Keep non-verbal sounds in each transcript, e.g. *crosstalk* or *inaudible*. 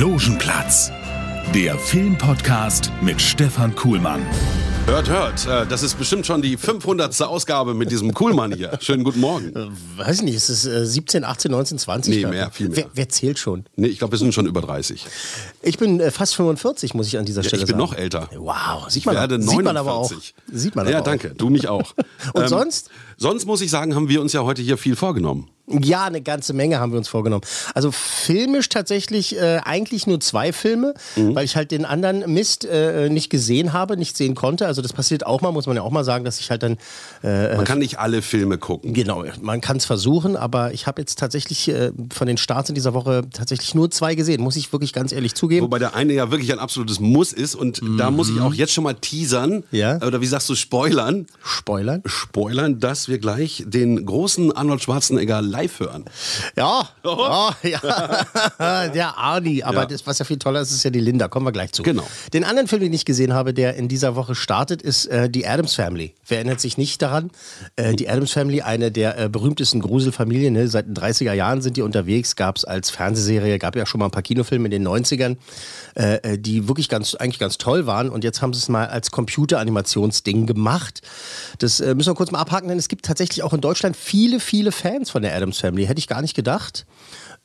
Logenplatz, der Filmpodcast mit Stefan Kuhlmann. Hört, hört, äh, das ist bestimmt schon die 500. Ausgabe mit diesem Kuhlmann hier. Schönen guten Morgen. Weiß ich nicht, ist es äh, 17, 18, 19, 20? Nee, mehr, viel mehr. Wer, wer zählt schon? Nee, ich glaube, wir sind schon über 30. Ich bin äh, fast 45, muss ich an dieser Ja, Stelle ich bin sagen. noch älter. Wow, sieht Ich man, werde sieht 49. man aber auch. Sieht man ja, aber danke. Du mich auch. *laughs* Und sonst? Sonst muss ich sagen, haben wir uns ja heute hier viel vorgenommen. Ja, eine ganze Menge haben wir uns vorgenommen. Also filmisch tatsächlich äh, eigentlich nur zwei Filme, Mhm. weil ich halt den anderen Mist äh, nicht gesehen habe, nicht sehen konnte. Also das passiert auch mal, muss man ja auch mal sagen, dass ich halt dann Man kann nicht alle Filme gucken. Genau, man kann es versuchen, aber ich habe jetzt tatsächlich äh, von den Starts in dieser Woche tatsächlich nur zwei gesehen, muss ich wirklich ganz ehrlich zugeben. Wobei der eine ja wirklich ein absolutes Muss ist und da muss ich auch jetzt schon mal teasern. Mhm. Ja. Oder wie sagst du, spoilern? Spoilern? Spoilern, dass wir gleich den großen Arnold Schwarzenegger live hören. Ja, ja, *laughs* ja, der Arnie. Aber Ja. das, was ja viel toller ist, ist ja die Linda. Kommen wir gleich zu. Genau. Den anderen Film, den ich gesehen habe, der in dieser Woche startet, ist äh, die Adams Family. Wer erinnert sich nicht daran? Äh, die Adams Family, eine der äh, berühmtesten Gruselfamilien. Ne? Seit den 30er Jahren sind die unterwegs. Gab es als Fernsehserie, gab ja schon mal ein paar Kinofilme in den 90ern, äh, äh, die wirklich ganz, eigentlich ganz toll waren. Und jetzt haben sie es mal als Computeranimationsding gemacht. Das äh, müssen wir kurz mal abhaken, denn es gibt tatsächlich auch in Deutschland viele, viele Fans von der Adams Family. Hätte ich gar nicht gedacht.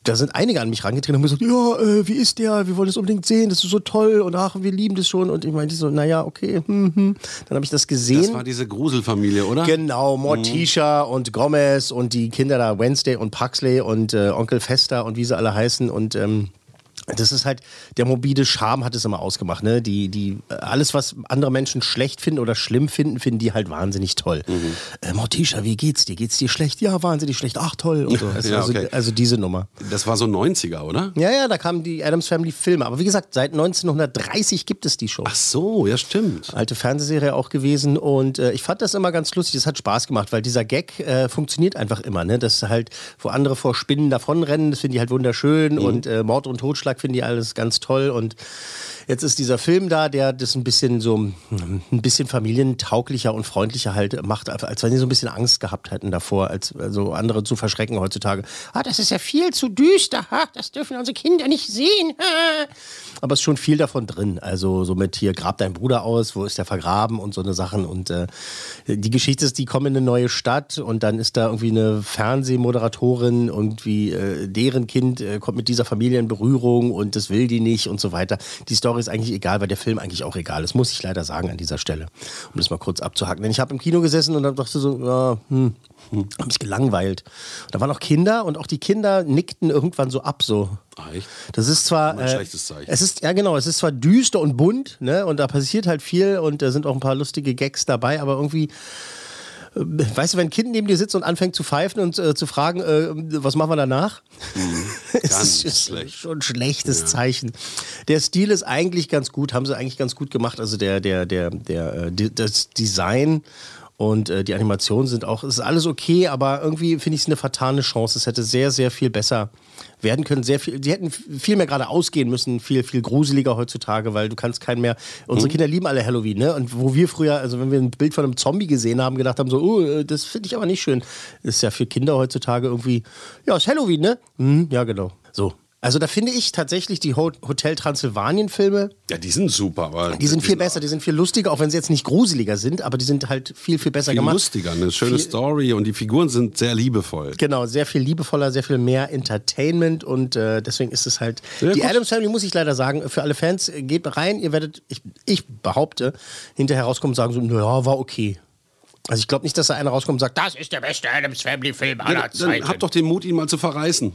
Da sind einige an mich rangetreten und haben gesagt, ja, äh, wie ist der? Wir wollen das unbedingt sehen, das ist so toll und ach, wir lieben das schon. Und ich meinte so, naja, okay, hm, hm. Dann habe ich das gesehen. Das war diese Gruselfamilie, oder? Genau, Morticia und Gomez und die Kinder da, Wednesday und Paxley und äh, Onkel Fester und wie sie alle heißen. Und ähm, das ist halt, der mobile Charme hat es immer ausgemacht. Ne? Die, die, alles, was andere Menschen schlecht finden oder schlimm finden, finden die halt wahnsinnig toll. Mhm. Äh, Morticia, wie geht's dir? Geht's dir schlecht? Ja, wahnsinnig schlecht. Ach, toll. So. Also, Ja, okay. also diese Nummer. Das war so 90er, oder? Ja, ja, da kamen die Adams Family Filme. Aber wie gesagt, seit 1930 gibt es die Show. Ach so, ja stimmt. Alte Fernsehserie auch gewesen und äh, ich fand das immer ganz lustig. Es hat Spaß gemacht, weil dieser Gag äh, funktioniert einfach immer. Ne? Das halt, wo andere vor Spinnen davonrennen, das finde ich halt wunderschön und äh, Mord und Totschlag finde ich alles ganz toll und jetzt ist dieser Film da, der das ein bisschen so ein bisschen familientauglicher und freundlicher halt macht, als wenn die so ein bisschen Angst gehabt hätten davor, als also andere zu verschrecken heutzutage. Ah, das ist ja viel zu düster, das dürfen unsere Kinder nicht sehen. Aber es ist schon viel davon drin. Also so mit hier grab dein Bruder aus, wo ist der vergraben und so eine Sachen. Und äh, die Geschichte ist, die kommen in eine neue Stadt und dann ist da irgendwie eine Fernsehmoderatorin irgendwie äh, deren Kind äh, kommt mit dieser Familie in Berührung und das will die nicht und so weiter. Die Story ist eigentlich egal, weil der Film eigentlich auch egal ist, muss ich leider sagen an dieser Stelle, um das mal kurz abzuhaken. Denn ich habe im Kino gesessen und dann dachte so, ja, hm, habe mich gelangweilt. Da waren auch Kinder und auch die Kinder nickten irgendwann so ab, so. Echt? Das ist zwar. Ein schlechtes Zeichen. Es ist, ja, genau, es ist zwar düster und bunt, ne? Und da passiert halt viel und da sind auch ein paar lustige Gags dabei, aber irgendwie. Äh, Weißt du, wenn ein Kind neben dir sitzt und anfängt zu pfeifen und äh, zu fragen, äh, was machen wir danach? *laughs* es Ganz ist schlecht. schon ein schlechtes Zeichen. Der Stil ist eigentlich ganz gut, haben sie eigentlich ganz gut gemacht. Also der, der, der, der, äh, das Design und äh, die Animationen sind auch, es ist alles okay, aber irgendwie finde ich es eine vertane Chance. Es hätte sehr, sehr viel besser werden können. Sehr viel, die hätten viel mehr gerade ausgehen müssen, viel, viel gruseliger heutzutage, weil du kannst keinen mehr. Unsere Kinder lieben alle Halloween, ne? Und wo wir früher, also wenn wir ein Bild von einem Zombie gesehen haben, gedacht haben, so, oh, äh, das finde ich aber nicht schön. Ist ja für Kinder heutzutage irgendwie, ja, ist Halloween, ne? Hm, ja, genau. So. Also da finde ich tatsächlich die Ho Hotel Transsilvanien-Filme, Ja, die sind super, aber die sind viel besser, die sind viel lustiger, auch wenn sie jetzt nicht gruseliger sind, aber die sind halt viel, viel besser viel gemacht. lustiger, eine schöne Viel- Story und die Figuren sind sehr liebevoll. Genau, sehr viel liebevoller, sehr viel mehr Entertainment und äh, deswegen ist es halt. Sehr die. Adams Family muss ich leider sagen, für alle Fans, äh, geht rein, ihr werdet, ich, ich behaupte, hinterher rauskommen und sagen so, naja, war okay. Also ich glaube nicht, dass da einer rauskommt und sagt, das ist der beste Adams Family Film aller Ja, Zeiten. dann habt doch den Mut, ihn mal zu verreißen.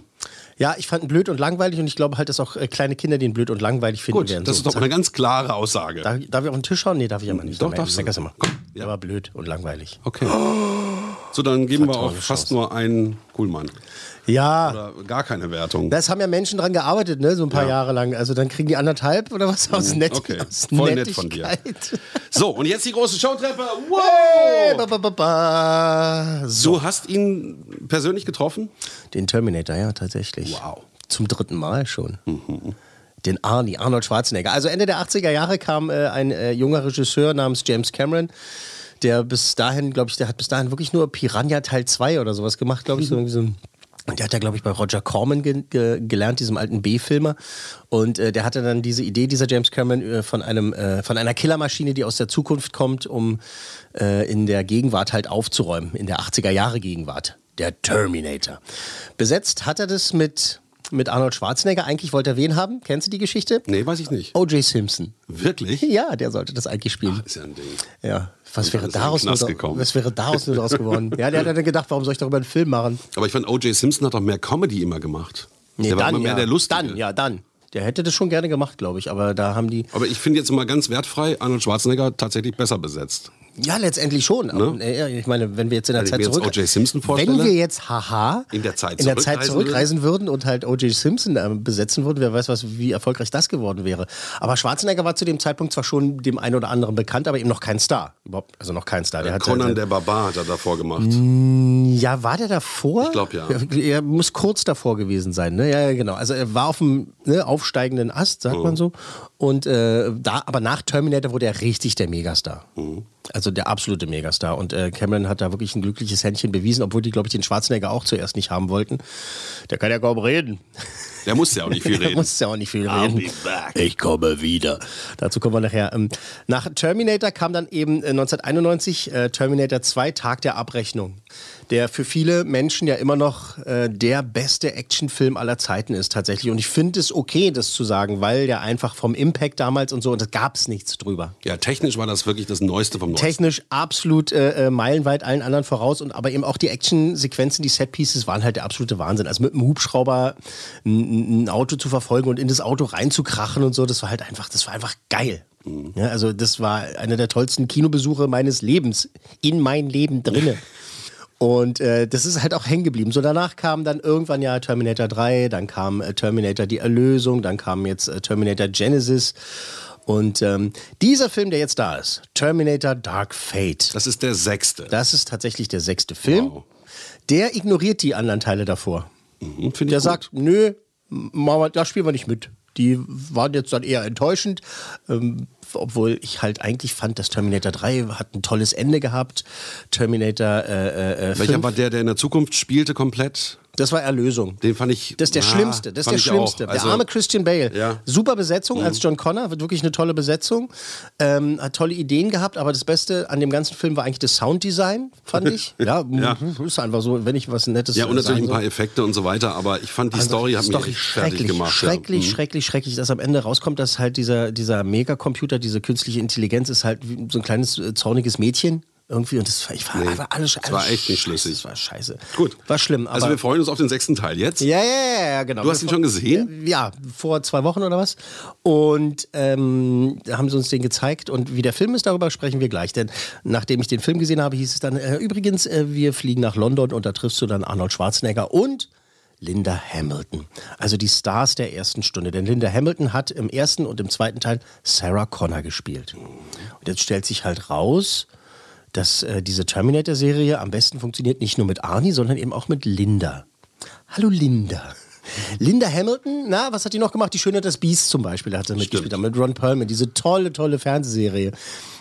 ja, ich fand ihn blöd und langweilig und ich glaube halt, dass auch äh, kleine Kinder den blöd und langweilig finden Gut, werden. das So, ist doch eine ganz klare Aussage. Darf, darf ich auf den Tisch schauen? Nee, darf ich aber nicht. Doch, darfst du. mal. Komm, ja. Der war blöd und langweilig. Okay. *gasps* So, dann geben wir auch fast nur einen Kuhlmann. Ja, Oder gar keine Wertung. das haben ja Menschen dran gearbeitet, ne? so ein paar Ja. Jahre lang. Also dann kriegen die anderthalb oder was aus, Nett okay. aus Voll nett von dir. *laughs* So, und jetzt die große Showtreppe. Hey, Wow! ba, ba, ba, ba. So, Du hast ihn persönlich getroffen? den Terminator, ja, tatsächlich. Wow. Zum dritten Mal schon. Den Arnie, Arnold Schwarzenegger. Also Ende der 80er Jahre kam äh, ein äh, junger Regisseur namens James Cameron, der bis dahin, glaube ich, der hat bis dahin wirklich nur Piranha Teil 2 oder sowas gemacht, glaube ich. So, irgendwie so ein und der hat ja, glaube ich, bei Roger Corman ge ge gelernt, diesem alten B-Filmer. Und äh, der hatte dann diese Idee, dieser James Cameron, äh, von, einem, äh, von einer Killermaschine, die aus der Zukunft kommt, um äh, in der Gegenwart halt aufzuräumen, in der 80er-Jahre-Gegenwart. Der Terminator. Besetzt hat er das mit, mit Arnold Schwarzenegger. Eigentlich wollte er wen haben? Kennst du die Geschichte? Nee, weiß ich nicht. O.J. Simpson. Wirklich? Ja, der sollte das eigentlich spielen. Ist ja ein Ding. Ja, was wäre dann daraus nur, gekommen. was wäre daraus nur draus geworden? *laughs* Ja, der hat dann gedacht, warum soll ich darüber einen Film machen? Aber ich fand, O.J. Simpson hat doch mehr Comedy immer gemacht. der war immer mehr ja. der Lustige. Dann, ja, dann. Der hätte das schon gerne gemacht, glaube ich. Aber da haben die. Aber ich finde jetzt mal ganz wertfrei, Arnold Schwarzenegger tatsächlich besser besetzt. Ja, letztendlich schon. Aber, äh, ich meine, wenn wir jetzt in der Wenn Zeit zurück. Wenn wir jetzt haha in der Zeit in der Zeit zurückreisen würden und halt O.J. Simpson äh, besetzen würden, wer weiß, was, wie erfolgreich das geworden wäre. Aber Schwarzenegger war zu dem Zeitpunkt zwar schon dem einen oder anderen bekannt, aber eben noch kein Star. Überhaupt, also noch kein Star. Der hat Conan halt, der Barbar hat er davor gemacht. Ja, war der davor? Ich glaub, ja. Er muss kurz davor gewesen sein, ne? Ja, genau. Also er war auf dem ne, aufsteigenden Ast, sagt man so. Und äh, da, aber nach Terminator wurde er richtig der Megastar. Also der absolute Megastar. Und äh, Cameron hat da wirklich ein glückliches Händchen bewiesen, obwohl die, glaube ich, den Schwarzenegger auch zuerst nicht haben wollten. Der kann ja kaum reden. Der musste ja auch nicht viel *laughs* Der reden. muss ja auch nicht viel reden. Ich komme wieder. Dazu kommen wir nachher. Ähm, Nach Terminator kam dann eben äh, 1991 äh, Terminator 2, Tag der Abrechnung. Der für viele Menschen ja immer noch äh, der beste Actionfilm aller Zeiten ist tatsächlich. Und ich finde es okay, das zu sagen, weil der einfach vom Impact damals und so, und da gab es nichts drüber. Ja, technisch war das wirklich das Neueste vom Neuesten. Technisch absolut äh, äh, meilenweit allen anderen voraus und aber eben auch die Actionsequenzen, die Setpieces waren halt der absolute Wahnsinn. Also mit einem Hubschrauber ein, ein Auto zu verfolgen und in das Auto reinzukrachen und so, das war halt einfach, das war einfach geil. Ja, also das war einer der tollsten Kinobesuche meines Lebens in mein Leben drinne. *laughs* Und äh, das ist halt auch hängen geblieben. So danach kam dann irgendwann ja Terminator 3, dann kam äh, Terminator die Erlösung, dann kam jetzt äh, Terminator Genesis. Und ähm, dieser Film, der jetzt da ist, Terminator Dark Fate, Das ist der sechste. das ist tatsächlich der sechste Film. Wow. Der ignoriert die anderen Teile davor. Mhm, Der sagt, nö, da spielen wir nicht mit. Die waren jetzt dann eher enttäuschend, ähm, obwohl ich halt eigentlich fand, dass Terminator 3 hat ein tolles Ende gehabt. Terminator äh, äh, Welcher 5, war der, der in der Zukunft spielte komplett? Das war Erlösung. Den fand ich. Das ist der na, Schlimmste. Das ist der Schlimmste. Also, der arme Christian Bale. Ja. Mhm. Super Besetzung als John Connor, wird wirklich eine tolle Besetzung. Ähm, hat tolle Ideen gehabt, aber das Beste an dem ganzen Film war eigentlich das Sounddesign, fand ich. *laughs* ja, Ja. mhm, ist einfach so, wenn ich was Nettes Ja, und natürlich ein paar. Effekte und so weiter, aber ich fand die Also, Story hat mich Story echt fertig schrecklich, gemacht. Schrecklich, ja. Mhm. schrecklich, schrecklich, dass am Ende rauskommt, dass halt dieser, dieser Megacomputer, diese künstliche Intelligenz ist halt so ein kleines äh, zorniges Mädchen. Irgendwie, und das war, ich war Nee, einfach alles, das war echt nicht schlüssig. Das war scheiße. Gut. War schlimm. Also wir freuen uns auf den sechsten Teil jetzt. Ja, ja, ja, ja, genau. Du hast ihn schon gesehen? Ja, vor zwei Wochen oder was. Und ähm, da haben sie uns den gezeigt. Und wie der Film ist, darüber sprechen wir gleich. Denn nachdem ich den Film gesehen habe, hieß es dann, äh, übrigens, äh, wir fliegen nach London und da triffst du dann Arnold Schwarzenegger und Linda Hamilton. Also die Stars der ersten Stunde. Denn Linda Hamilton hat im ersten und im zweiten Teil Sarah Connor gespielt. Und jetzt stellt sich halt raus, dass äh, diese Terminator-Serie am besten funktioniert nicht nur mit Arnie, sondern eben auch mit Linda. Hallo Linda. Linda Hamilton, na, was hat die noch gemacht? Die Schöne des Biest zum Beispiel, da hat sie mitgespielt, mit Ron Perlman, diese tolle, tolle Fernsehserie.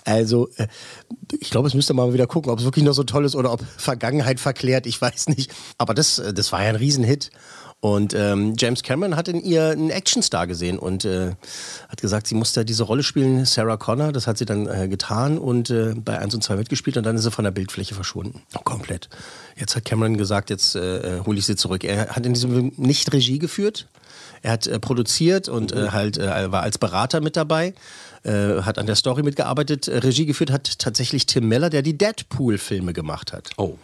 Also, äh, ich glaube, es müsste mal wieder gucken, ob es wirklich noch so toll ist oder ob Vergangenheit verklärt, ich weiß nicht. Aber das, äh, das war ja ein Riesenhit. Und ähm, James Cameron hat in ihr einen Actionstar gesehen und äh, hat gesagt, sie musste diese Rolle spielen, Sarah Connor. Das hat sie dann äh, getan und äh, bei 1 und 2 mitgespielt und dann ist sie von der Bildfläche verschwunden. Komplett. Jetzt hat Cameron gesagt, jetzt äh, hole ich sie zurück. Er hat in diesem Film nicht Regie geführt. Er hat äh, produziert und äh, halt äh, war als Berater mit dabei äh, hat an der Story mitgearbeitet. Äh, Regie geführt hat tatsächlich Tim Miller, der die Deadpool-Filme gemacht hat. Oh.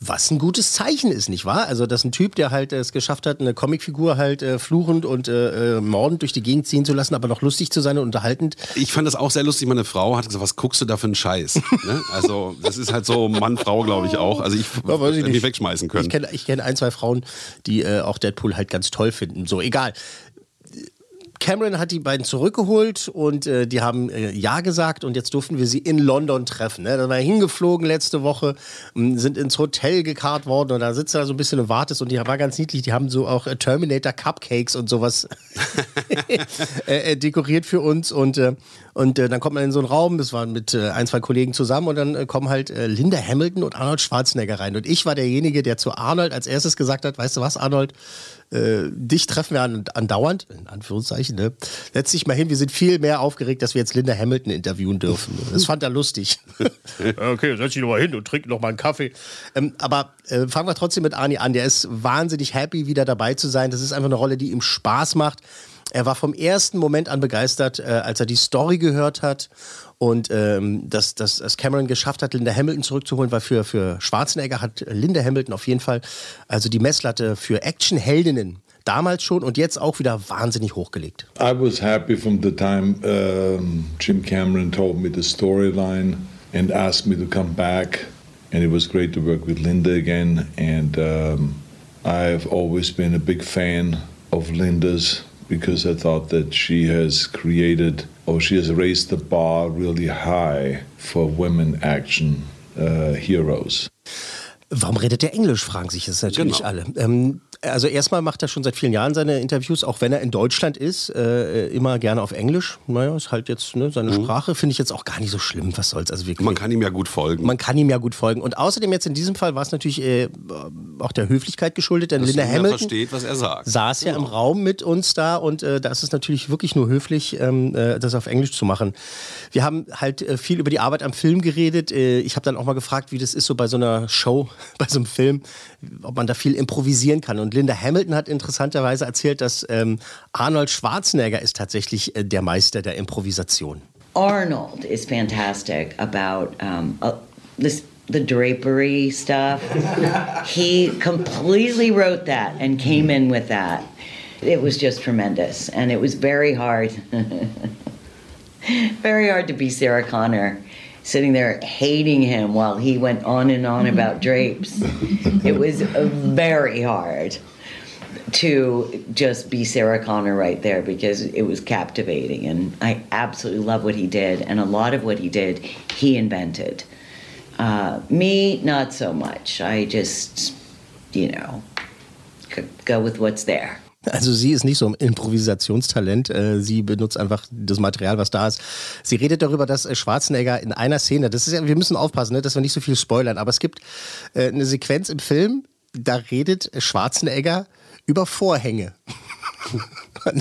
Was ein gutes Zeichen ist, nicht wahr? Also, dass ein Typ, der halt es geschafft hat, eine Comicfigur halt äh, fluchend und äh, äh, mordend durch die Gegend ziehen zu lassen, aber noch lustig zu sein und unterhaltend. Ich fand das auch sehr lustig. Meine Frau hat gesagt, was guckst du da für einen Scheiß? *laughs* ne? Also, das ist halt so Mann-Frau, glaube ich auch. Also, ich Ja, hätte mich nicht. wegschmeißen können. Ich kenne kenn ein, zwei Frauen, die auch Deadpool halt ganz toll finden. So, egal. Cameron hat die beiden zurückgeholt und äh, die haben äh, Ja gesagt und jetzt durften wir sie in London treffen. Ne? Da war er hingeflogen letzte Woche, sind ins Hotel gekarrt worden und da sitzt er so ein bisschen und wartest und die war ganz niedlich. Die haben so auch äh, Terminator Cupcakes und sowas *laughs* *laughs* äh, äh, dekoriert für uns und, äh, und äh, dann kommt man in so einen Raum, das waren mit äh, ein, zwei Kollegen zusammen und dann äh, kommen halt äh, Linda Hamilton und Arnold Schwarzenegger rein und ich war derjenige, der zu Arnold als erstes gesagt hat, weißt du was Arnold, äh, dich treffen wir an, andauernd, in Anführungszeichen, ne? Setz dich mal hin, wir sind viel mehr aufgeregt, dass wir jetzt Linda Hamilton interviewen dürfen. Das fand er lustig. *laughs* okay, setz dich doch mal hin und trink noch mal einen Kaffee. Ähm, aber äh, fangen wir trotzdem mit Arnie an. Der ist wahnsinnig happy, wieder dabei zu sein. Das ist einfach eine Rolle, die ihm Spaß macht. Er war vom ersten Moment an begeistert, äh, als er die Story gehört hat. Und ähm, dass, dass dass Cameron geschafft hat, Linda Hamilton zurückzuholen, weil für, für Schwarzenegger hat Linda Hamilton auf jeden Fall also die Messlatte für Actionheldinnen damals schon und jetzt auch wieder wahnsinnig hochgelegt. I was happy from the time um, Jim Cameron told me the storyline and asked me to come back. And it was great to work with Linda again. And um, I've always been a big fan of Linda's because I thought that she has created or she has raised the bar really high for women action uh, heroes. Warum redet er Englisch, fragen sich jetzt natürlich Genau. alle. Ähm, also erstmal macht er schon seit vielen Jahren seine Interviews, auch wenn er in Deutschland ist, äh, immer gerne auf Englisch. Naja, ist halt jetzt ne, seine Sprache, finde ich jetzt auch gar nicht so schlimm, was soll's. Also wirklich. Man kann ihm ja gut folgen. Man kann ihm ja gut folgen. Und außerdem jetzt in diesem Fall war es natürlich äh, auch der Höflichkeit geschuldet, denn dass Linda Hamilton versteht, was er sagt. saß ja im Raum mit uns da und äh, da ist es natürlich wirklich nur höflich, ähm, äh, das auf Englisch zu machen. Wir haben halt äh, viel über die Arbeit am Film geredet. Äh, ich habe dann auch mal gefragt, wie das ist so bei so einer Show, *laughs* bei so einem Film, ob man da viel improvisieren kann. Und Linda Hamilton hat interessanterweise erzählt, dass ähm, Arnold Schwarzenegger ist tatsächlich äh, der Meister der Improvisation. Arnold is fantastic about um, uh, this the drapery stuff. he completely wrote that and came in with that. It was just tremendous, and it was very hard, *laughs* very hard to be Sarah Connor. Sitting there hating him while he went on and on about *laughs* drapes. It was very hard to just be Sarah Connor right there because it was captivating and I absolutely love what he did and a lot of what he did he invented. Uh, me, not so much. I just, you know, c- go with what's there. Also sie ist nicht so ein Improvisationstalent. Äh, Sie benutzt einfach das Material, was da ist. Sie redet darüber, dass äh, Schwarzenegger in einer Szene, das ist ja, wir müssen aufpassen, ne, dass wir nicht so viel spoilern, aber es gibt äh, eine Sequenz im Film, da redet Schwarzenegger über Vorhänge. *laughs*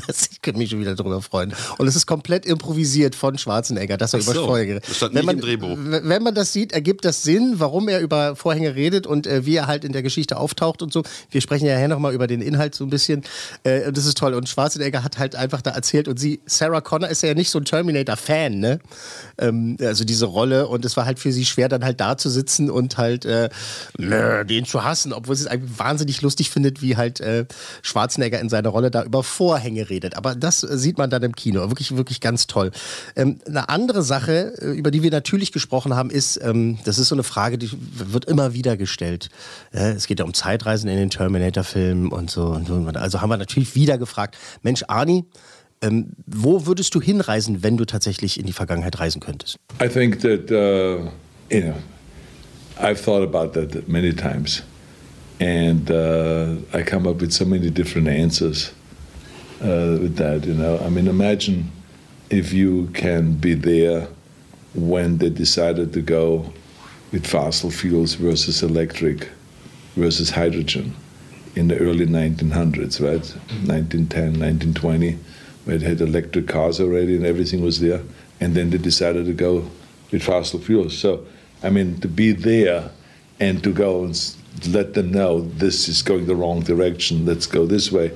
Das, ich könnte mich schon wieder darüber freuen. Und es ist komplett improvisiert von Schwarzenegger, dass er Ach über so, Vorhänge redet. das stand Wenn nicht man, im Drehbuch. Wenn man das sieht, ergibt das Sinn, warum er über Vorhänge redet und äh, wie er halt in der Geschichte auftaucht und so. Wir sprechen ja nachher nochmal über den Inhalt so ein bisschen. Äh, und das ist toll. Und Schwarzenegger hat halt einfach da erzählt und sie, Sarah Connor ist ja nicht so ein Terminator-Fan, ne? Ähm, also diese Rolle. Und es war halt für sie schwer, dann halt da zu sitzen und halt äh, nö, den zu hassen, obwohl sie es eigentlich wahnsinnig lustig findet, wie halt äh, Schwarzenegger in seiner Rolle da über Vorhänge redet. Aber das äh, sieht man dann im Kino. Wirklich, wirklich ganz toll. Ähm, eine andere Sache, äh, über die wir natürlich gesprochen haben, ist, ähm, das ist so eine Frage, die wird immer wieder gestellt. Äh, es geht ja um Zeitreisen in den Terminator-Filmen und so. Und so. Also haben wir natürlich wieder gefragt, Mensch, Arnie, ähm, wo würdest du hinreisen, wenn du tatsächlich in die Vergangenheit reisen könntest? I think that uh, you know, I've thought about that many times, and uh, I come up with so many different answers uh, with that. You know, I mean, imagine if you can be there when they decided to go with fossil fuels versus electric versus hydrogen in the early 1900s, right? 1910, 1920, where it had electric cars already and everything was there. And then they decided to go with fossil fuels. So, I mean, to be there and to go and let them know this is going the wrong direction, let's go this way.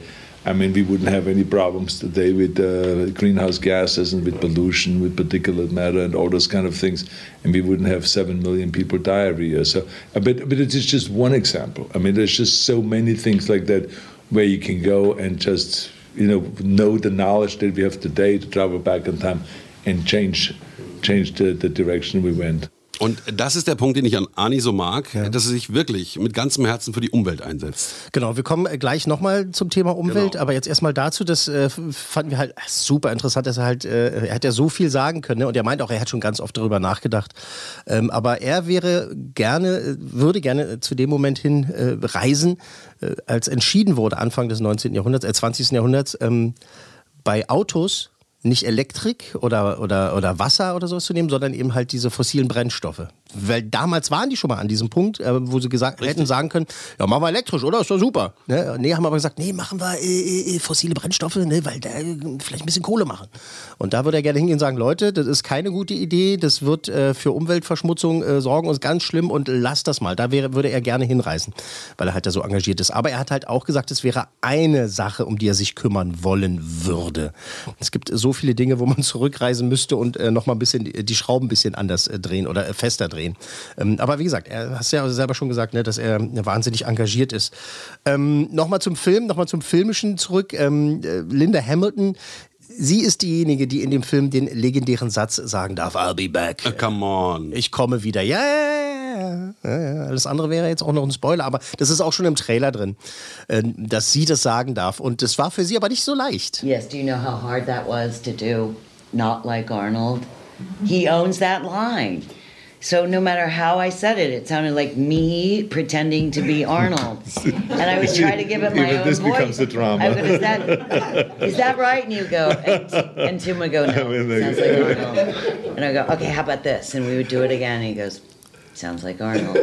I mean, we wouldn't have any problems today with uh, greenhouse gases and with pollution, with particulate matter and all those kind of things, and we wouldn't have seven million people die every year. So, uh, but but it's just one example. I mean, there's just so many things like that where you can go and just you know know the knowledge that we have today to travel back in time and change change the, the direction we went. Und das ist der Punkt, den ich an Ani so mag, ja. dass er sich wirklich mit ganzem Herzen für die Umwelt einsetzt. Genau, wir kommen gleich nochmal zum Thema Umwelt, genau. aber jetzt erstmal dazu, das äh, fanden wir halt super interessant, dass er halt, äh, er hat ja so viel sagen können ne? und er meint auch, er hat schon ganz oft darüber nachgedacht. Ähm, aber er wäre gerne, würde gerne zu dem Moment hin äh, reisen, äh, als entschieden wurde, Anfang des 19. Jahrhunderts, äh, 20. Jahrhunderts, ähm, bei Autos nicht Elektrik oder, oder, oder Wasser oder sowas zu nehmen, sondern eben halt diese fossilen Brennstoffe. Weil damals waren die schon mal an diesem Punkt, äh, wo sie gesagt, hätten sagen können, ja, machen wir elektrisch, oder? Ist doch super. Ne? Nee, haben aber gesagt, nee, machen wir äh, äh, fossile Brennstoffe, ne? weil da äh, vielleicht ein bisschen Kohle machen. Und da würde er gerne hingehen und sagen, Leute, das ist keine gute Idee, das wird äh, für Umweltverschmutzung äh, sorgen und ist ganz schlimm und lasst das mal. Da wäre, würde er gerne hinreisen, weil er halt da so engagiert ist. Aber er hat halt auch gesagt, es wäre eine Sache, um die er sich kümmern wollen würde. Es gibt so viele Dinge, wo man *laughs* zurückreisen müsste und äh, noch mal ein bisschen die Schrauben ein bisschen anders äh, drehen oder äh, fester drehen. Ähm, aber wie gesagt, er hat ja selber schon gesagt, ne, dass er wahnsinnig engagiert ist. Ähm, nochmal zum Film, nochmal zum Filmischen zurück. Ähm, äh, Linda Hamilton Sie ist diejenige, die in dem Film den legendären Satz sagen darf: I'll be back. Uh, come on. Ich komme wieder. Ja, ja, ja, ja. Alles andere wäre jetzt auch noch ein Spoiler, aber das ist auch schon im Trailer drin, äh, dass sie das sagen darf. Und das war für sie aber nicht so leicht. Yes, do you know how hard that was to do? Not like Arnold. He owns that line. So no matter how I said it, it sounded like me pretending to be Arnold, and I would *laughs* try to give it my Even own this voice. becomes a drama. I would, is that is that right? And you go, and, and Tim would go, no, *laughs* I mean, sounds like Arnold. And I go, okay, how about this? And we would do it again. And he goes, sounds like Arnold.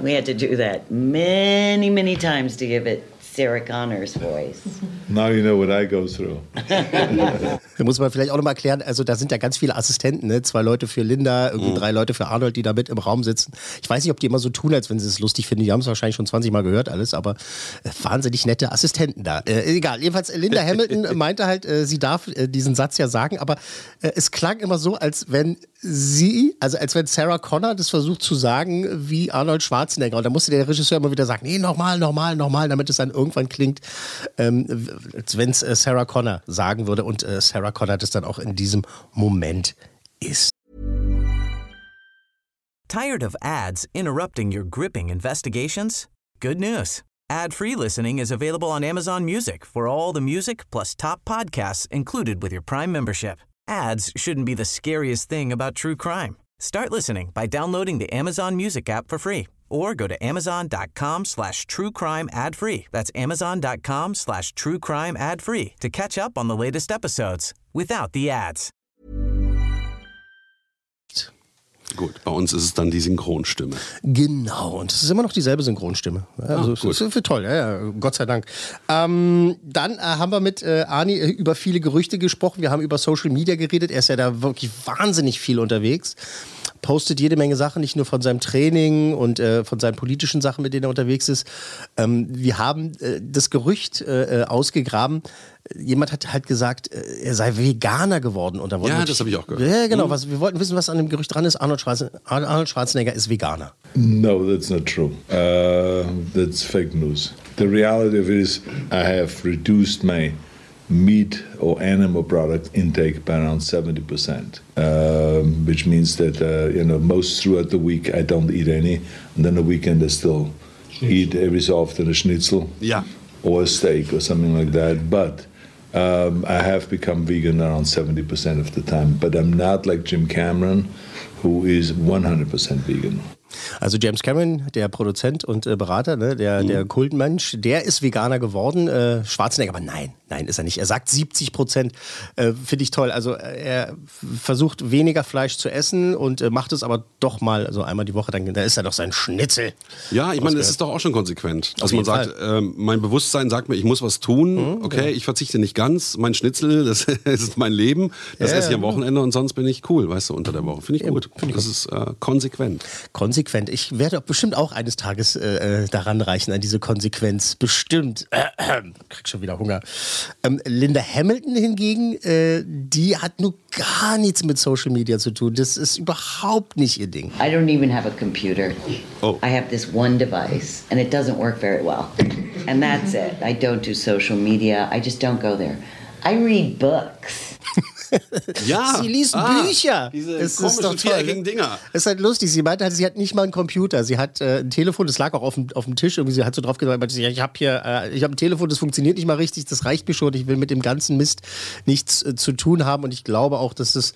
we had to do that many, many times to give it Sarah Connor's voice. Now you know what I go through. *laughs* Da muss man vielleicht auch nochmal erklären, also da sind ja ganz viele Assistenten, ne? zwei Leute für Linda, irgendwie mhm. drei Leute für Arnold, die da mit im Raum sitzen. Ich weiß nicht, ob die immer so tun, als wenn sie es lustig finden. Die haben es wahrscheinlich schon 20 Mal gehört alles, aber äh, wahnsinnig nette Assistenten da. Äh, egal, jedenfalls äh, Linda Hamilton *laughs* meinte halt, äh, sie darf äh, diesen Satz ja sagen, aber äh, es klang immer so, als wenn sie, also als wenn Sarah Connor das versucht zu sagen wie Arnold Schwarzenegger. Und da musste der Regisseur immer wieder sagen, nee, nochmal, nochmal, nochmal, damit es dann irgendwann klingt, ähm, wenn es äh, Sarah Connor sagen würde und äh, Sarah Connor das dann auch in diesem Moment ist. Tired of ads interrupting your gripping investigations? Good news. Ad-free listening is available on Amazon Music for all the music plus top podcasts included with your Prime membership. Ads shouldn't be the scariest thing about true crime. Start listening by downloading the Amazon Music app for free or go to amazon.com slash true crime ad free. That's amazon.com slash true crime ad free to catch up on the latest episodes without the ads. Gut, bei uns ist es dann die Synchronstimme. Genau, und es ist immer noch dieselbe Synchronstimme. Also ah, das ist toll, ja, ja, Gott sei Dank. Ähm, dann äh, haben wir mit äh, Ani äh, über viele Gerüchte gesprochen. Wir haben über Social Media geredet. Er ist ja da wirklich wahnsinnig viel unterwegs postet jede Menge Sachen, nicht nur von seinem Training und äh, von seinen politischen Sachen, mit denen er unterwegs ist. Ähm, wir haben äh, das Gerücht äh, äh ausgegraben. Jemand hat halt gesagt, äh, er sei Veganer geworden. Und da ja, das habe ich auch gehört. Ja, genau. Mhm. Was, wir wollten wissen, was an dem Gerücht dran ist. Arnold, Schwarzen Arnold Schwarzenegger ist Veganer. No, that's not true. Uh, that's fake news. The reality of it is I have reduced my meat or animal product intake by around 70%, um, which means that, uh, you know, most throughout the week I don't eat any. And then the weekend I still eat every so often a schnitzel yeah. or a steak or something like that. But um, I have become vegan around 70% of the time. But I'm not like Jim Cameron, who is 100% vegan. Also James Cameron, der Produzent und äh, Berater, ne, der, mhm. der Kultmensch, der ist Veganer geworden. Äh, Schwarzenegger, aber nein, Nein, ist er nicht. Er sagt 70 Prozent. Äh, Finde ich toll. Also äh, er versucht weniger Fleisch zu essen und äh, macht es aber doch mal, also einmal die Woche, dann da ist er doch sein Schnitzel. Ja, ich meine, es ist doch auch schon konsequent. Dass man sagt, ähm, mein Bewusstsein sagt mir, ich muss was tun. Mhm, okay, ich verzichte nicht ganz. Mein Schnitzel, *laughs* das ist mein Leben. Das Ja, esse ich am ja, Wochenende und sonst bin ich cool, weißt du, unter der Woche. Finde ich gut. das ist äh, konsequent. Konsequent. Ich werde bestimmt auch eines Tages äh, äh, daran reichen, an diese Konsequenz. Bestimmt. Äh, *clears throat* äh, krieg schon wieder Hunger. Ähm, Linda Hamilton hingegen, äh, die hat nur gar nichts mit Social Media zu tun. Das ist überhaupt nicht ihr Ding. I don't even have a computer. Oh. I have this one device, and it doesn't work very well. And that's it. I don't do social media. I just don't go there. I read books. *laughs* Ja. Sie liest Ah, Bücher. Diese Das ist komischen doch toll. viereckigen Dinger. Das ist halt lustig. Sie meinte, halt, sie hat nicht mal einen Computer. Sie hat äh, ein Telefon, das lag auch auf dem, auf dem Tisch. Irgendwie, sie hat so drauf gesagt, meinte, ich habe hier, äh, ich habe ein Telefon, das funktioniert nicht mal richtig. Das reicht mir schon. Ich will mit dem ganzen Mist nichts äh, zu tun haben. Und ich glaube auch, dass es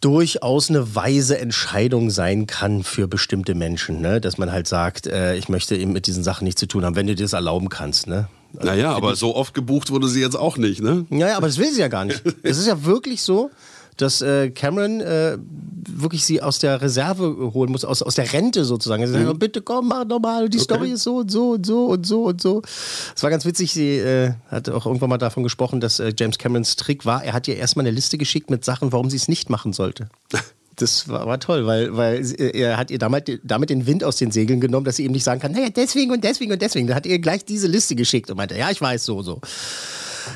durchaus eine weise Entscheidung sein kann für bestimmte Menschen, ne? dass man halt sagt, äh, ich möchte eben mit diesen Sachen nichts zu tun haben, wenn du dir das erlauben kannst. Ne? Naja, aber so oft gebucht wurde sie jetzt auch nicht, ne? Naja, aber das will sie ja gar nicht. *laughs* Es ist ja wirklich so, dass äh, Cameron äh, wirklich sie aus der Reserve holen muss, aus, aus der Rente sozusagen. Sie sagen, bitte komm, mach nochmal, die Story ist so und so und so und so und so. Es war ganz witzig, sie äh, hat auch irgendwann mal davon gesprochen, dass äh, James Camerons Trick war, er hat ihr erstmal eine Liste geschickt mit Sachen, warum sie es nicht machen sollte. *laughs* Das war, war toll, weil, weil sie- er hat ihr damit, damit den Wind aus den Segeln genommen, dass sie eben nicht sagen kann, naja, deswegen und deswegen und deswegen. Da hat ihr gleich diese Liste geschickt und meinte, ja, ich weiß, so, so.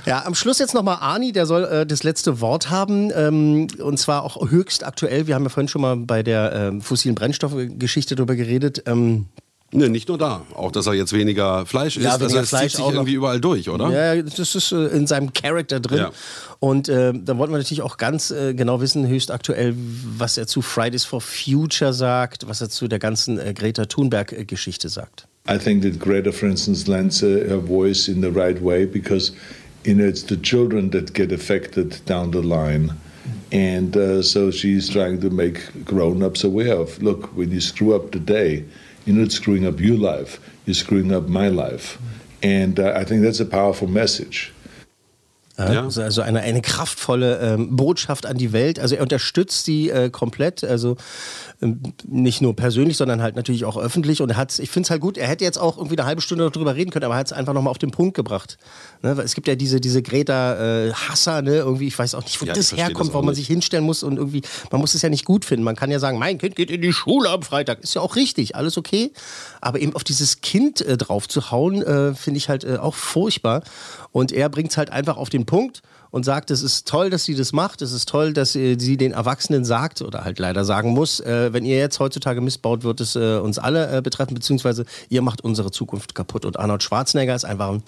Ja, am Schluss jetzt nochmal Arni, der soll äh, das letzte Wort haben. Ähm, und zwar auch höchst aktuell. Wir haben ja vorhin schon mal bei der ähm, fossilen Brennstoffgeschichte drüber geredet. Ähm, Ne, nicht nur da. Auch, dass er jetzt weniger Fleisch isst. Ja, also weniger es Fleisch zieht sich irgendwie überall durch, oder? Ja, das ist äh, in seinem Charakter drin. Ja. Und äh, da wollten wir natürlich auch ganz äh, genau wissen, höchst aktuell, was er zu Fridays for Future sagt, was er zu der ganzen äh, Greta Thunberg-Geschichte sagt. I think that Greta, for instance, lends uh, her voice in the right way because, you know, it's the children that get affected down the line. And uh, so she's trying to make grown ups aware of look, when you screw up today, you're not screwing up your life, you're screwing up my life. And uh, I think that's a powerful message. Ja. Also, eine, eine kraftvolle ähm, Botschaft an die Welt. Also er unterstützt sie äh, komplett, also ähm, nicht nur persönlich, sondern halt natürlich auch öffentlich. Und er hat, ich finde es halt gut, er hätte jetzt auch irgendwie eine halbe Stunde noch drüber reden können, aber er hat es einfach nochmal auf den Punkt gebracht. Ne? Weil es gibt ja diese, diese Greta äh, Hasser, ne? irgendwie, ich weiß auch nicht, wo Ja, das herkommt, das warum man sich hinstellen muss und irgendwie, man muss es ja nicht gut finden. Man kann ja sagen, mein Kind geht in die Schule am Freitag. Ist ja auch richtig, alles okay. Aber eben auf dieses Kind äh, drauf zu hauen, äh, finde ich halt äh, auch furchtbar. Und er bringt es halt einfach auf den Punkt und sagt, es ist toll, dass sie das macht, es ist toll, dass äh, sie den Erwachsenen sagt oder halt leider sagen muss, äh, wenn ihr jetzt heutzutage missbaut, wird es äh, uns alle äh, betreffen, beziehungsweise ihr macht unsere Zukunft kaputt. Und Arnold Schwarzenegger ist einfach ein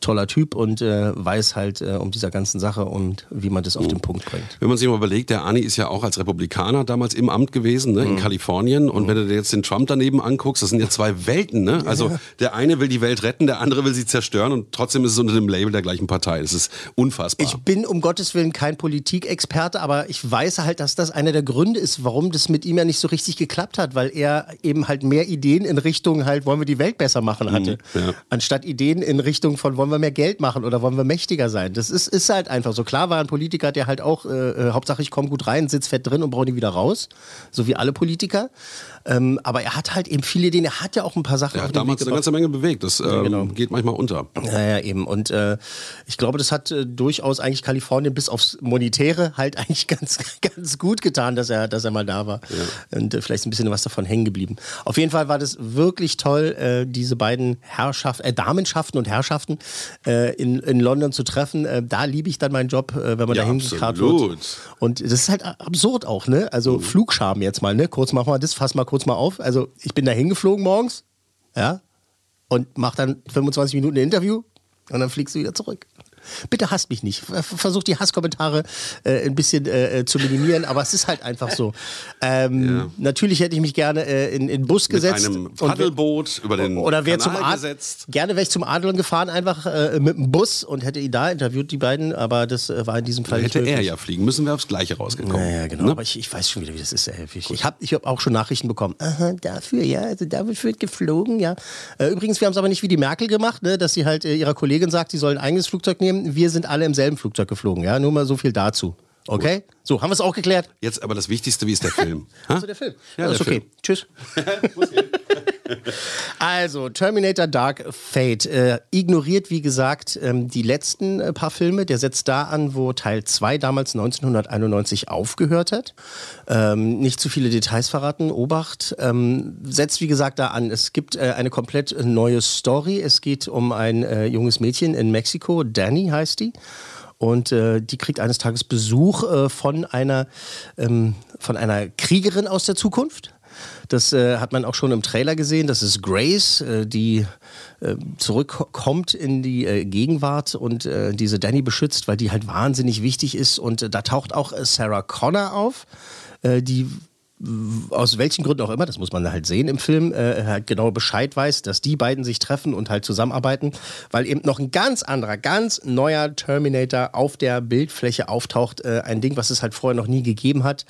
toller Typ und äh, weiß halt äh, um dieser ganzen Sache und wie man das auf den Punkt bringt. Wenn man sich mal überlegt, der Ani ist ja auch als Republikaner damals im Amt gewesen, ne, in Kalifornien. Und wenn du dir jetzt den Trump daneben anguckst, das sind ja zwei Welten. Ne? Also der eine will die Welt retten, der andere will sie zerstören und trotzdem ist es unter dem Label der gleichen Partei. Das ist unfassbar. Ich bin um Gottes Willen kein Politikexperte, aber ich weiß halt, dass das einer der Gründe ist, warum das mit ihm ja nicht so richtig geklappt hat, weil er eben halt mehr Ideen in Richtung halt, wollen wir die Welt besser machen hatte, ja. anstatt Ideen in Richtung von, wollen wir mehr Geld machen oder wollen wir mächtiger sein. Das ist, ist halt einfach so. Klar war ein Politiker, der halt auch, äh, äh, Hauptsache ich komme gut rein, sitz fett drin und brauche nie wieder raus, so wie alle Politiker. Ähm, aber er hat halt eben viele Ideen, er hat ja auch ein paar Sachen auf hat damals eine ganze Menge bewegt. Das ähm, genau. geht manchmal unter. Ja, ja, eben. Und äh, ich glaube, das hat äh, durchaus eigentlich Kalifornien bis aufs Monetäre halt *laughs* eigentlich ganz, ganz gut getan, dass er, dass er mal da war. Und äh, vielleicht ein bisschen was davon hängen geblieben. Auf jeden Fall war das wirklich toll, äh, diese beiden Herrschaften, äh, Damenschaften und Herrschaften äh, in, in London zu treffen. Da liebe ich dann meinen Job, wenn man Ja, da hingekarrt wird. absolut. Und das ist halt absurd auch, ne? Also Flugscham jetzt mal, ne? Kurz machen wir das, fass mal kurz mal auf. Also ich bin da hingeflogen morgens, ja, und mach dann 25 Minuten ein Interview und dann fliegst du wieder zurück. Bitte hasst mich nicht. Ver- Versuch die Hasskommentare äh, ein bisschen äh, äh, zu minimieren, aber es ist halt einfach so. Ähm, Natürlich hätte ich mich gerne äh, in den Bus Mit gesetzt. einem und- Paddelboot über den oder zum Kanal Ad gesetzt. Gerne wäre ich zum Adlon gefahren, einfach äh, mit dem Bus und hätte ihn da interviewt, die beiden, aber das äh, war in diesem Fall Hätte nicht er ja fliegen müssen, wäre aufs Gleiche rausgekommen. Ja, ja, genau. Ne? Aber ich, ich weiß schon wieder, wie das ist. Ey. Ich, ich habe ich hab auch schon Nachrichten bekommen. Aha, dafür, ja, also dafür wird geflogen, ja. Übrigens, wir haben es aber nicht wie die Merkel gemacht, ne, dass sie halt ihrer Kollegin sagt, sie soll ein eigenes Flugzeug nehmen. Wir sind alle im selben Flugzeug geflogen. Ja, nur mal so viel dazu. Okay? So, haben wir es auch geklärt? Jetzt aber das Wichtigste, wie ist der Film? *laughs* Also der Film. Ja, Alles der okay. Film. Tschüss. *laughs* *laughs* also, Terminator Dark Fate äh, ignoriert, wie gesagt, ähm, die letzten äh, paar Filme. Der setzt da an, wo Teil 2 damals 1991 aufgehört hat. Ähm, nicht zu viele Details verraten, Obacht. Ähm, setzt, wie gesagt, da an. Es gibt äh, eine komplett neue Story. Es geht um ein äh, junges Mädchen in Mexiko. Danny heißt die. Und äh, die kriegt eines Tages Besuch äh, von, einer, ähm, von einer Kriegerin aus der Zukunft. Das äh, hat man auch schon im Trailer gesehen. Das ist Grace, äh, die äh, zurückkommt in die äh, Gegenwart und äh, diese Danny beschützt, weil die halt wahnsinnig wichtig ist. Und äh, da taucht auch äh, Sarah Connor auf, äh, die aus welchen Gründen auch immer, das muss man halt sehen im Film, äh, halt genau Bescheid weiß, dass die beiden sich treffen und halt zusammenarbeiten, weil eben noch ein ganz anderer, ganz neuer Terminator auf der Bildfläche auftaucht. Äh, ein Ding, was es halt vorher noch nie gegeben hat.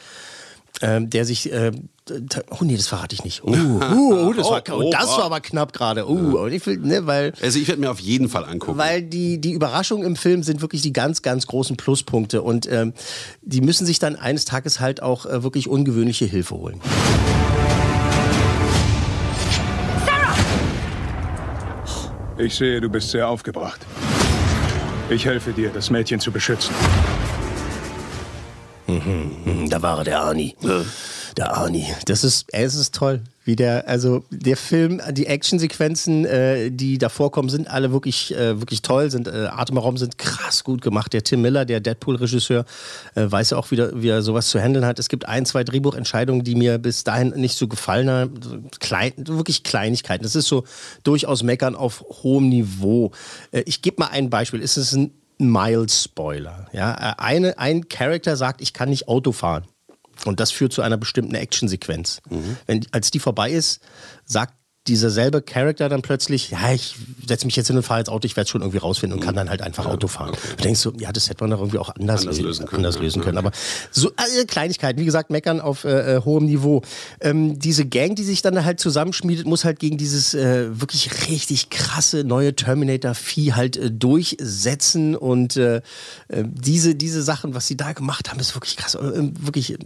Ähm, der sich, äh, t- oh nee, das verrate ich nicht. *laughs* Uh, uh, uh, das, war, Oh, oh, oh, das oh. war aber knapp gerade. Uh, will, ne, weil Also ich werde mir auf jeden Fall angucken. weil die, die Überraschungen im Film sind wirklich die ganz, ganz großen Pluspunkte und ähm, die müssen sich dann eines Tages halt auch äh, wirklich ungewöhnliche Hilfe holen. Ich sehe, du bist sehr aufgebracht. Ich helfe dir, das Mädchen zu beschützen. Mhm, Da war er, der Arnie. Der Arnie. Das ist, es ist toll. Wie der, also der Film, die Actionsequenzen, äh, die da vorkommen, sind alle wirklich, äh, wirklich toll, sind äh, Atemraum sind krass gut gemacht. Der Tim Miller, der Deadpool-Regisseur, äh, weiß ja auch wieder, wie er sowas zu handeln hat. Es gibt ein, zwei Drehbuchentscheidungen, die mir bis dahin nicht so gefallen haben. Klein, wirklich Kleinigkeiten. Das ist so durchaus meckern auf hohem Niveau. Äh, ich gebe mal ein Beispiel. Es ist ein Mild-Spoiler. Ja? Äh, Eine, ein Charakter sagt, ich kann nicht Auto fahren. Und das führt zu einer bestimmten Actionsequenz. Wenn, als die vorbei ist, sagt dieser selbe Charakter dann plötzlich, ja, ich setze mich jetzt hin und fahre jetzt Auto, ich werde es schon irgendwie rausfinden und kann dann halt einfach Auto fahren. Du denkst so, ja, das hätte man doch irgendwie auch anders, Anders lösen, können, anders ja. lösen können. Aber so äh, Kleinigkeiten, wie gesagt, meckern auf äh, äh, hohem Niveau. Ähm, diese Gang, die sich dann halt zusammenschmiedet, muss halt gegen dieses äh, wirklich richtig krasse neue Terminator-Vieh halt äh, durchsetzen und äh, äh, diese, diese Sachen, was sie da gemacht haben, ist wirklich krass. Wirklich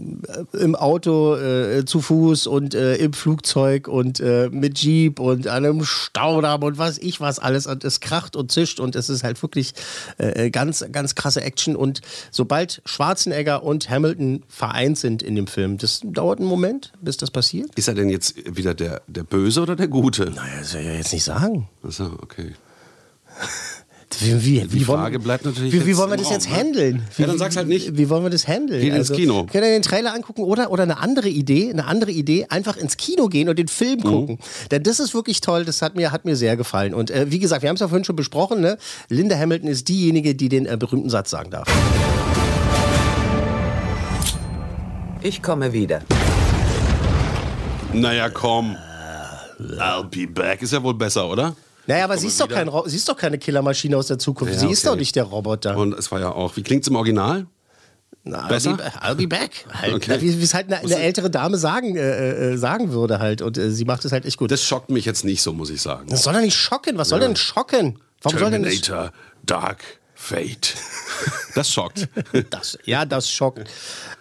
im Auto, zu Fuß und im Flugzeug und mit Jeep und einem Staudamm und was ich was alles. Und es kracht und zischt und es ist halt wirklich äh, ganz, ganz krasse Action. Und sobald Schwarzenegger und Hamilton vereint sind in dem Film, das dauert einen Moment, bis das passiert. ist er denn jetzt wieder der, der Böse oder der Gute? Naja, das soll ich ja jetzt nicht sagen. Achso, okay. *laughs* Wie, wie, Die wie wollen- Frage bleibt natürlich Wie, wie wollen wir das Raum, jetzt ne? handeln? Wie, Ja, dann sag's halt nicht. Wie wollen wir das handeln? Also, Geht ins Kino. Können wir den Trailer angucken oder, oder eine andere Idee, eine andere Idee, einfach ins Kino gehen und den Film Mhm. gucken. Denn das ist wirklich toll, das hat mir, hat mir sehr gefallen. Und äh, wie gesagt, wir haben es ja vorhin schon besprochen, ne? Linda Hamilton ist diejenige, die den äh, berühmten Satz sagen darf. Ich komme wieder. Naja, komm. I'll be back. Ist ja wohl besser, oder? Naja, aber sie ist, doch kein, Ro- sie ist doch keine Killermaschine aus der Zukunft. Ja, sie ist okay. doch nicht der Roboter. Und es war ja auch. Wie klingt's im Original? Na, besser? I'll be, I'll be back. Halt, Okay. Wie es halt eine, eine ältere Dame sagen, äh, äh, sagen würde halt. Und äh, sie macht es halt echt gut. Das schockt mich jetzt nicht so, muss ich sagen. Das soll doch nicht schocken. Was soll denn schocken? Warum soll denn Terminator Dark Fate. *laughs* Das schockt. das? Ja, das schockt.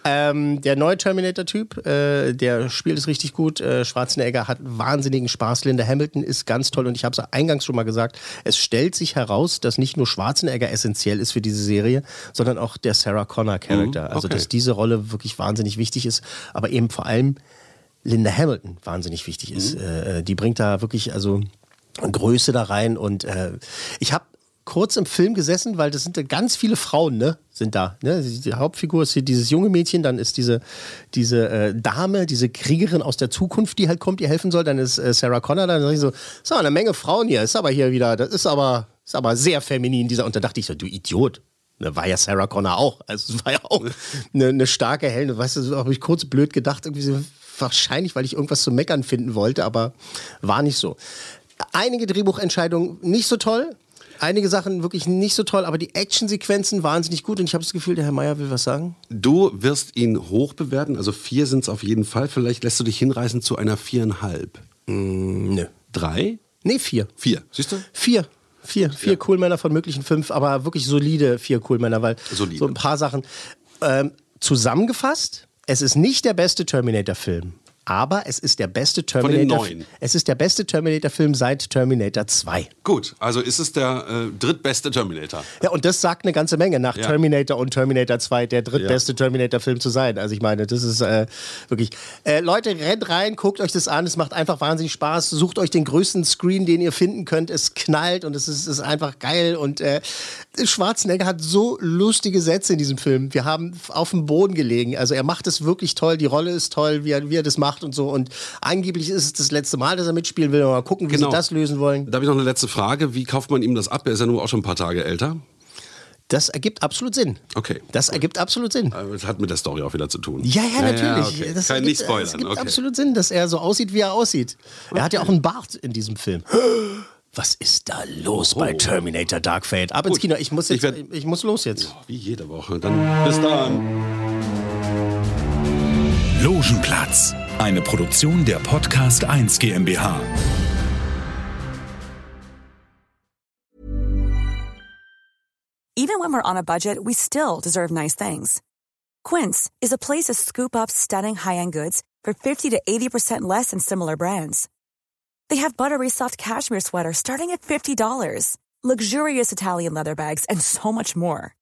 Ähm, der neue Terminator-Typ, äh, der spielt es richtig gut. Äh, Schwarzenegger hat wahnsinnigen Spaß. Linda Hamilton ist ganz toll. Und ich habe es eingangs schon mal gesagt, es stellt sich heraus, dass nicht nur Schwarzenegger essentiell ist für diese Serie, sondern auch der Sarah Connor-Charakter. Mhm, Also, okay. dass diese Rolle wirklich wahnsinnig wichtig ist. Aber eben vor allem Linda Hamilton wahnsinnig wichtig ist. Äh, die bringt da wirklich also Größe da rein und äh, ich habe kurz im Film gesessen, weil das sind ganz viele Frauen, ne, sind da. Ne? Die Hauptfigur ist hier dieses junge Mädchen, dann ist diese, diese äh, Dame, diese Kriegerin aus der Zukunft, die halt kommt, ihr helfen soll, dann ist äh, Sarah Connor, dann sag ich so, so, eine Menge Frauen hier, ist aber hier wieder, das ist aber, ist aber sehr feminin, dieser, und da dachte ich so, du Idiot. Ne, war ja Sarah Connor auch. Also es war ja auch *laughs* eine, eine starke Helde. Weißt du, habe ich kurz blöd gedacht, irgendwie so, wahrscheinlich, weil ich irgendwas zu meckern finden wollte, aber war nicht so. Einige Drehbuchentscheidungen nicht so toll. Einige Sachen wirklich nicht so toll, aber die Actionsequenzen wahnsinnig gut und ich habe das Gefühl, der Herr Meier will was sagen. Du wirst ihn hoch bewerten, also vier sind es auf jeden Fall. Vielleicht lässt du dich hinreißen zu einer viereinhalb. Nö. Drei? Nee, vier. Vier. Siehst du? Vier. Vier, vier Ja. Coolmänner von möglichen fünf, aber wirklich solide vier Coolmänner, weil Solide. so ein paar Sachen. Ähm, zusammengefasst, es ist nicht der beste Terminator-Film. Aber es ist der beste Terminator. Es ist der beste Terminator-Film seit Terminator 2. Gut, also ist es der äh, drittbeste Terminator. Ja, und das sagt eine ganze Menge nach Ja. Terminator und Terminator 2, der drittbeste Terminator-Film zu sein. Also ich meine, das ist äh, wirklich. Äh, Leute, rennt rein, guckt euch das an. Es macht einfach wahnsinnig Spaß. Sucht euch den größten Screen, den ihr finden könnt. Es knallt und es ist, ist einfach geil. Und äh, Schwarzenegger hat so lustige Sätze in diesem Film. Wir haben auf dem Boden gelegen. Also er macht es wirklich toll. Die Rolle ist toll, wie er, wie er das macht und so. Und angeblich ist es das letzte Mal, dass er mitspielen will. Mal gucken, wie Genau. sie das lösen wollen. Da habe ich noch eine letzte Frage. Wie kauft man ihm das ab? Er ist ja nur auch schon ein paar Tage älter. Das ergibt absolut Sinn. Okay. Das ergibt absolut Sinn. Aber Das hat mit der Story auch wieder zu tun. Ja, ja, natürlich. okay. Das Kann ergibt, nicht spoilern. Es gibt okay. absolut Sinn, dass er so aussieht, wie er aussieht. Er hat ja auch einen Bart in diesem Film. *gasps* Was ist da los bei Terminator Dark Fate? Ab ins Oh. Gut. Kino. Ich muss, Ich jetzt, werd- ich, muss los jetzt. Wie jede Woche. Dann bis dann. Logenplatz, eine Produktion der Podcast 1 GmbH. Even when we're on a budget, we still deserve nice things. Quince is a place to scoop up stunning high-end goods for 50 to 80% less than similar brands. They have buttery soft cashmere sweaters starting at $50, luxurious Italian leather bags, and so much more.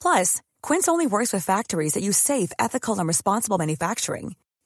Plus, Quince only works with factories that use safe, ethical, and responsible manufacturing.